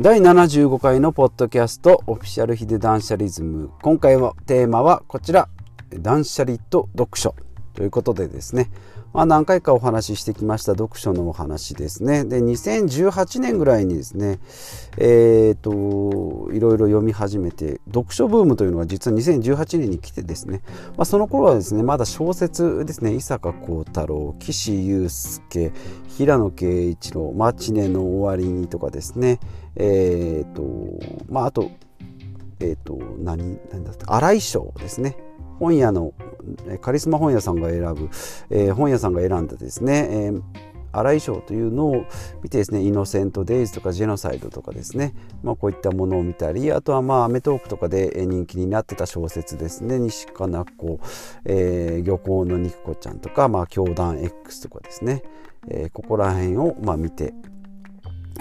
第75回のポッドキャストオフィシャルヒデ断捨リズム。今回のテーマはこちら。断捨離と読書。ということでですね。まあ、何回かお話ししてきました読書のお話ですね。で、2018年ぐらいにですね、えっ、と、いろいろ読み始めて、読書ブームというのが実は2018年に来てですね、まあ、その頃はですね、まだ小説ですね、伊坂幸太郎、岸優介、平野啓一郎、マチネの終わりにとかですね、えっ、と、まあ、あと、えっ、と、何、何だった荒井賞ですね。本屋のカリスマ本屋さんが選ぶ、えー、本屋さんが選んだですね、えー荒井賞というのを見てですね「イノセント・デイズ」とか「ジェノサイド」とかですね、まあ、こういったものを見たりあとはまあ『アメトーーク』とかで人気になってた小説ですね西加奈子、えー、漁港の肉子ちゃんとか、まあ、教団 X とかですね、えー、ここら辺をまあ見て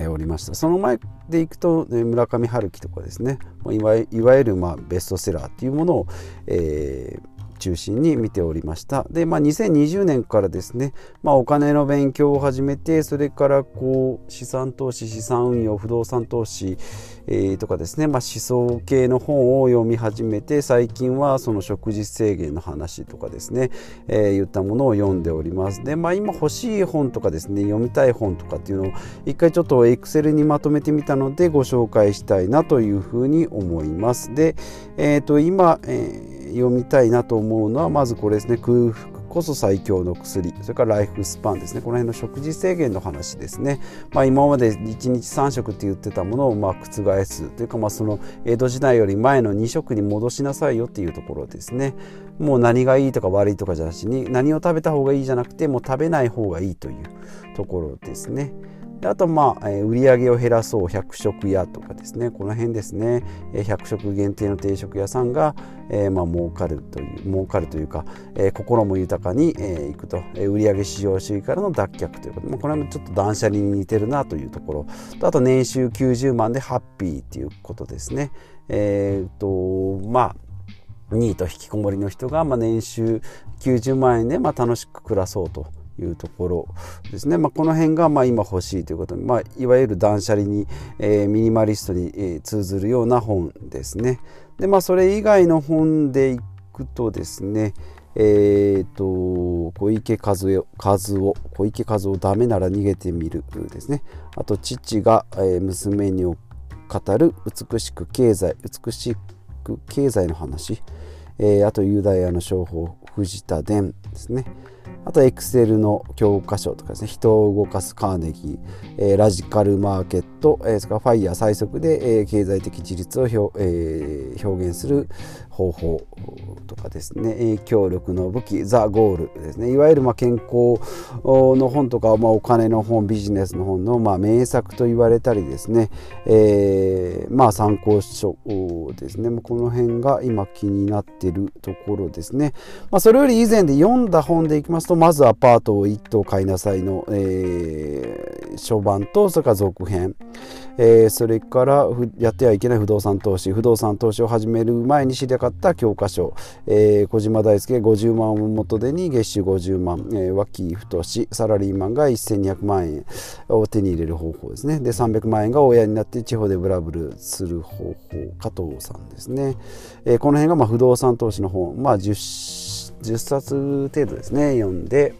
おりました。その前でいくと村上春樹とかですね。いわゆるまあベストセラーっていうものを、えー、中心に見ておりました。で、まあ、2020年からですね、まあ、お金の勉強を始めてそれからこう資産投資資産運用不動産投資、えー、とかですね、まあ、思想系の本を読み始めて最近はその食事制限の話とかですね、えー、言ったものを読んでおります。で、まあ、今欲しい本とかですね読みたい本とかっていうのを一回ちょっとエクセルにまとめてみたのでご紹介したいなというふうに思います。で、えー、と今、えー読みたいなと思うのはまずこれですね。空腹こそ最強の薬。それからライフスパンですね。この辺の食事制限の話ですね、まあ、今まで1日3食って言ってたものをまあ覆す。というかまあその江戸時代より前の2食に戻しなさいよっていうところですね。もう何がいいとか悪いとかじゃなしに何を食べた方がいいじゃなくてもう食べない方がいいというところですね。であとまあ、えー、売り上げを減らそう100食屋とかですね。この辺ですね、えー、100食限定の定食屋さんが、えー、まあ儲かるという儲かるというか、えー、心も豊かに、えー、いくと、えー、売上市場主義からの脱却ということ。で、まあ、これもちょっと断捨離に似てるなというところ。とあと年収90万でハッピーっていうことですね。えっ、とまあニート引きこもりの人が、まあ、年収90万円で、まあ、楽しく暮らそうと。いうところですね、まあ、この辺がま今欲しいということで、まあ、いわゆる断捨離に、えー、ミニマリストに、え、通ずるような本ですね。で、まあ、それ以外の本でいくとですねえーと、小池和夫和夫小池和夫ダメなら逃げてみるですね。あと父が、娘に語る美しく経済美しく経済の話、えー、あとユダヤの商法藤田伝ですね。あとエクセルの教科書とかですね。人を動かすカーネギー、えー、ラジカルマーケット、えー、それからファイヤー最速で、えー、経済的自立を,、えー、表現する。方法とかですね。影響力の武器ザ・ゴールですね。いわゆるま健康の本とか、まあ、お金の本ビジネスの本のま名作と言われたりですね、えー、まあ参考書ですね。この辺が今気になっているところですね、まあ、それより以前で読んだ本でいきますとまずアパートを1棟買いなさいの、えー、初版とそれから続編、えー、それからやってはいけない不動産投資。不動産投資を始める前に知りかった教科書、えー、小島大輔50万を元手に月収50万、えー、脇太サラリーマンが1200万円を手に入れる方法ですね。で300万円が親になって地方でブラブルする方法加藤さんですね、えー、この辺がまあ不動産投資の本まあ 10, 10冊程度ですね。読んで、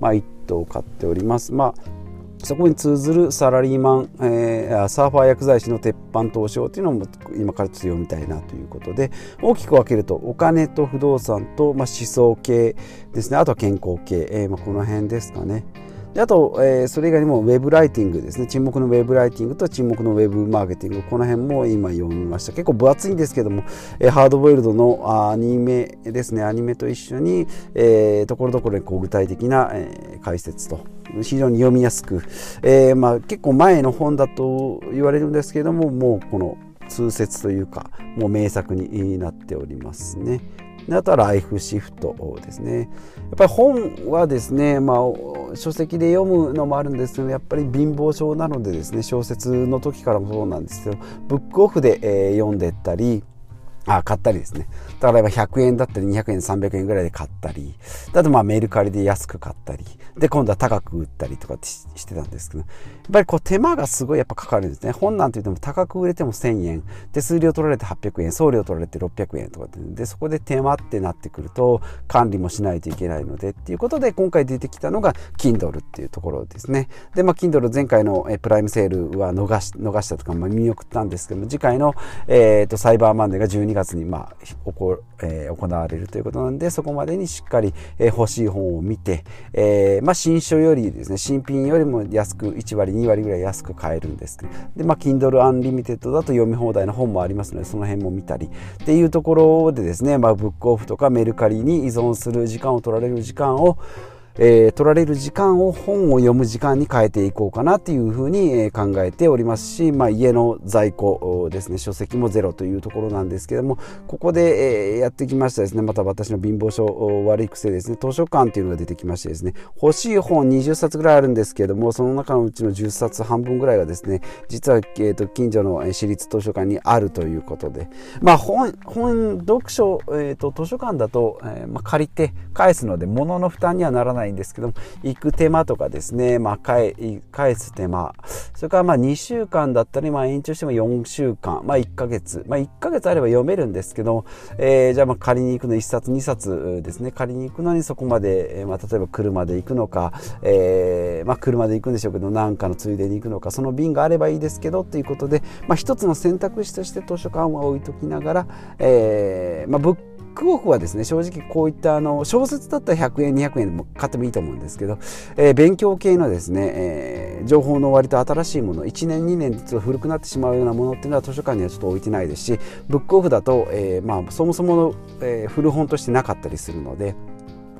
まあ、1頭買っております。まあそこに通ずるサラリーマン、えー、サーファー薬剤師の鉄板投資法っていうのも今から強みたいなということで大きく分けるとお金と不動産と、まあ、思想系ですねあとは健康系、えーまあ、この辺ですかね。であと、えー、それ以外にもウェブライティングですね。沈黙のウェブライティングと沈黙のウェブマーケティング。この辺も今読みました。結構分厚いんですけども、えー、ハードボイルドのアニメですね。アニメと一緒に、えー、ところどころにこう具体的な、えー、解説と非常に読みやすく、えーまあ、結構前の本だと言われるんですけどももうこの通説というかもう名作になっておりますね。であとはライフシフトですね。やっぱり本はですね、まあ、書籍で読むのもあるんですけどやっぱり貧乏症なのでですね小説の時からもそうなんですけどブックオフで、えー、読んでったりあ買ったりですね。だから100円だったり200円300円ぐらいで買ったりあとまあメルカリで安く買ったりで今度は高く売ったりとかしてたんですけどやっぱりこう手間がすごいやっぱかかるんですね。本なんて言っても高く売れても1000円。手数料取られて800円送料取られて600円とかでそこで手間ってなってくると管理もしないといけないのでっていうことで今回出てきたのが Kindle っていうところですね。でまあ Kindle 前回のプライムセールは逃し逃したとか、まあ、見送ったんですけども次回の、えーと、サイバーマンデーが12 2月に、まあおこえー、行われるということなんでそこまでにしっかり、えー、欲しい本を見て、えーまあ、新書よりですね新品よりも安く1割2割ぐらい安く買えるんですけどで、まあ、Kindle Unlimited だと読み放題の本もありますのでその辺も見たりっていうところでですね、まあ、ブックオフとかメルカリに依存する時間を取られる時間をえー、取られる時間を本を読む時間に変えていこうかなというふうに考えておりますし、まあ、家の在庫ですね書籍もゼロというところなんですけどもここで、えー、やってきましたですね。また私の貧乏症悪い癖ですね。図書館っていうのが出てきましてですね。欲しい本20冊ぐらいあるんですけどもその中のうちの10冊半分ぐらいがですね実は、えーと、近所の私立図書館にあるということで。まあ本本読書、えーと、図書館だと、えーまあ、借りて返すので物の負担にはならないないんですけども行く手間とかですね、まあ、返す手間。それからまあ2週間だったり、まあ、延長しても4週間、まあ、1ヶ月、まあ、1ヶ月あれば読めるんですけど、えー、じゃあまあ借りに行くの1冊2冊ですね。借りに行くのにそこまで、まあ、例えば車で行くのか、えーまあ、車で行くんでしょうけど何かのついでに行くのかその便があればいいですけどということで、まあ、一つの選択肢として図書館は置いときながら、えーまあ、ブッククオフはですね正直こういったあの小説だったら100円200円でも買ってもいいと思うんですけど、えー、勉強系のですね、えー、情報の割と新しいもの1年2年実は古くなってしまうようなものっていうのは図書館にはちょっと置いてないですしブックオフだと、えー、まあ、そもそもの、え古本としてなかったりするので。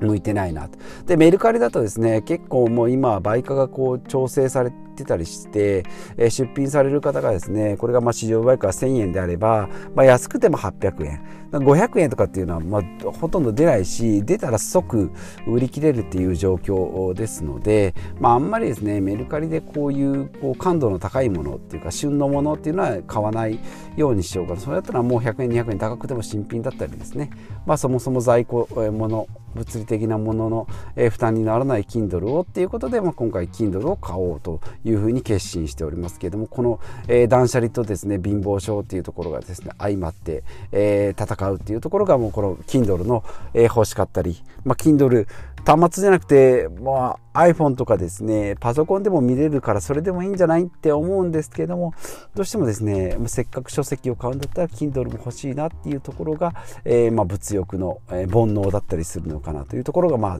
向いてないなと。でメルカリだとですね結構もう今売価がこう調整されてたりして、え、出品される方がですねこれがまあ市場売価が1000円であれば、まあ、安くても800円500円とかっていうのはまあほとんど出ないし出たら即売り切れるっていう状況ですので、まあ、あんまりですねメルカリでこういうこう感度の高いものっていうか旬のものっていうのは買わないようにしようかそれだったらもう100円200円高くても新品だったりですね、まあ、そもそも在庫もの物理的なものの、え負担にならない Kindle をっていうことで、まあ、今回 Kindle を買おうというふうに決心しておりますけれどもこの、え、断捨離とですね貧乏症っていうところがですね相まって、えー、戦買うっていうところがもうこの Kindle の、え、欲しかったり、まあ、Kindle 端末じゃなくて、まあ、iPhone とかですねパソコンでも見れるからそれでもいいんじゃないって思うんですけどもどうしてもですねせっかく書籍を買うんだったら Kindle も欲しいなっていうところが、えー、まあ、物欲の、え、煩悩だったりするのかなというところがまあ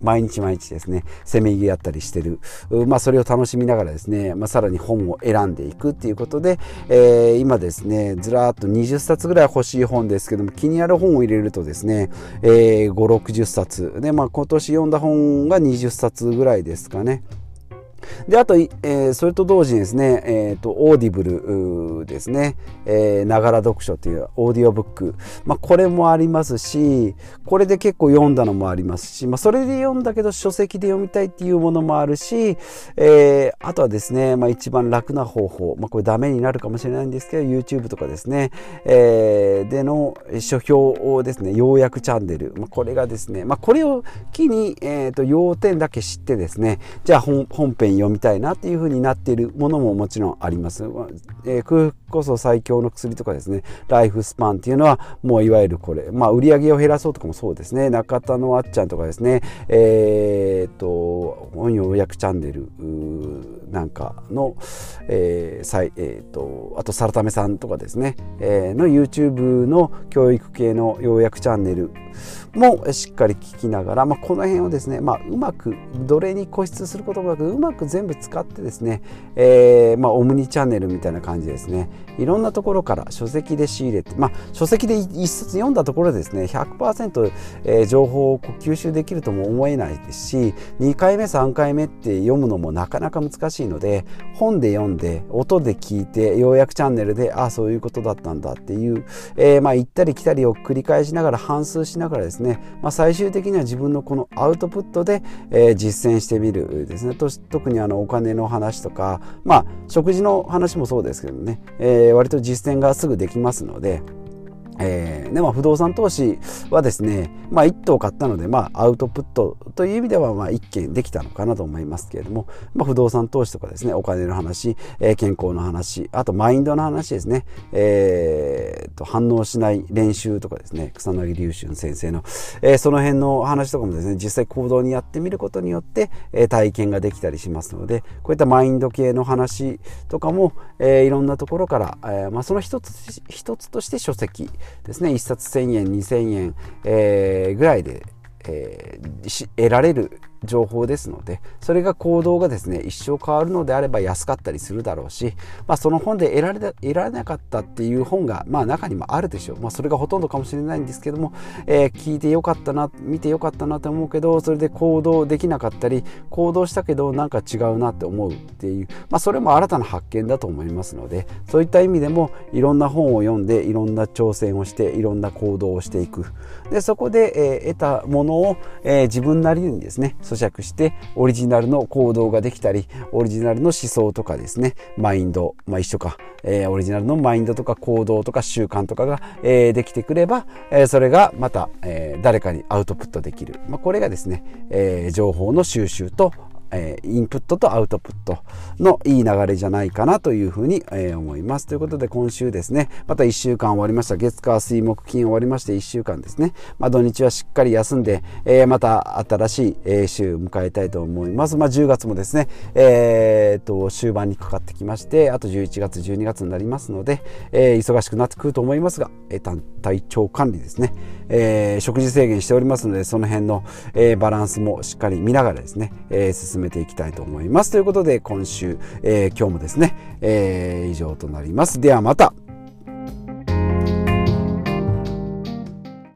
毎日毎日ですねせめぎやったりしてる、まあ、それを楽しみながらですね、まあ、さらに本を選んでいくっていうことで、えー、今ですねずらっと20冊ぐらい欲しい本ですけども気になる本を入れるとですね、えー、560冊で、まあ、今年読んだ本が20冊ぐらいですかね。であと、えー、それと同時にですね、えーと、オーディブルですね。えながら読書というオーディオブック、まあ、これもありますしこれで結構読んだのもありますし、まあ、それで読んだけど書籍で読みたいっていうものもあるし、えー、あとはですね、まあ、一番楽な方法、まあ、これダメになるかもしれないんですけど YouTube とかですね、えー、での書評をですね要約チャンネル、まあ、これがですね、まあ、これを機に、えーと、要点だけ知ってですね。じゃあ本編読みたいなっていう風になっているものももちろんあります。えー、空腹こそ最強の薬とかですね。ライフスパンっていうのはもういわゆるこれ、まあ、売り上げを減らそうとかもそうですね。中田のあっちゃんとかですね。えー、っと本要約チャンネル。なんかの、えーさいえー、っとあとサラタメさんとかですね、えー、の YouTube の教育系の要約チャンネルもしっかり聞きながら、まあ、この辺をですね、まあ、うまくどれに固執することもなくうまく全部使ってですね、えーまあ、オムニチャンネルみたいな感じですね。いろんなところから書籍で仕入れて、まあ、書籍で一冊読んだところでですね100%、えー、情報を吸収できるとも思えないですし2回目3回目って読むのもなかなか難しいしいので本で読んで音で聞いてようやくチャンネルでああそういうことだったんだっていう、えー、まあ行ったり来たりを繰り返しながら反芻しながらですね、まあ、最終的には自分のこのアウトプットで、えー、実践してみるですね特にあのお金の話とかまあ食事の話もそうですけどね、えー、割と実践がすぐできますので。えーでまあ、不動産投資はですね、まあ、1棟買ったので、まあ、アウトプットという意味では、まあ、1件できたのかなと思いますけれども、まあ、不動産投資とかですねお金の話、えー、健康の話あとマインドの話ですね、えー、と反応しない練習とかですね草薙龍春先生の、えー、その辺の話とかもですね実際行動にやってみることによって、えー、体験ができたりしますのでこういったマインド系の話とかも、えー、いろんなところから、えーまあ、その一つ一つとして書籍ですね。1冊1000円2000円、えー、ぐらいで、えー、得られる情報ですのでそれが行動がですね一生変わるのであれば安かったりするだろうし、まあ、その本で得られ得られなかったっていう本が、まあ、中にもあるでしょう、まあ、それがほとんどかもしれないんですけども、えー、聞いてよかったな見てよかったなと思うけどそれで行動できなかったり行動したけどなんか違うなって思うっていう、まあ、それも新たな発見だと思いますのでそういった意味でもいろんな本を読んでいろんな挑戦をしていろんな行動をしていく。でそこで、えー、得たものを、えー、自分なりにですね咀嚼してオリジナルの行動ができたりオリジナルの思想とかですねマインド、まあ、一緒か、えー、オリジナルのマインドとか行動とか習慣とかが、えー、できてくれば、えー、それがまた、えー、誰かにアウトプットできる、まあ、これがですね、えー、情報の収集とインプットとアウトプットのいい流れじゃないかなというふうに、思います。ということで今週ですね、また1週間終わりました。月火水木金終わりまして1週間ですね。まあ、土日はしっかり休んで、また新しい、週を迎えたいと思います。まあ、10月もですね、えー、と終盤にかかってきまして、あと11月、12月になりますので、忙しくなってくると思いますが、体調管理ですね、え食事制限しておりますので、その辺の、えバランスもしっかり見ながらですね、え進進めていきたいと思います。ということで今週、え、今日もですね、え、以上となります。ではまた。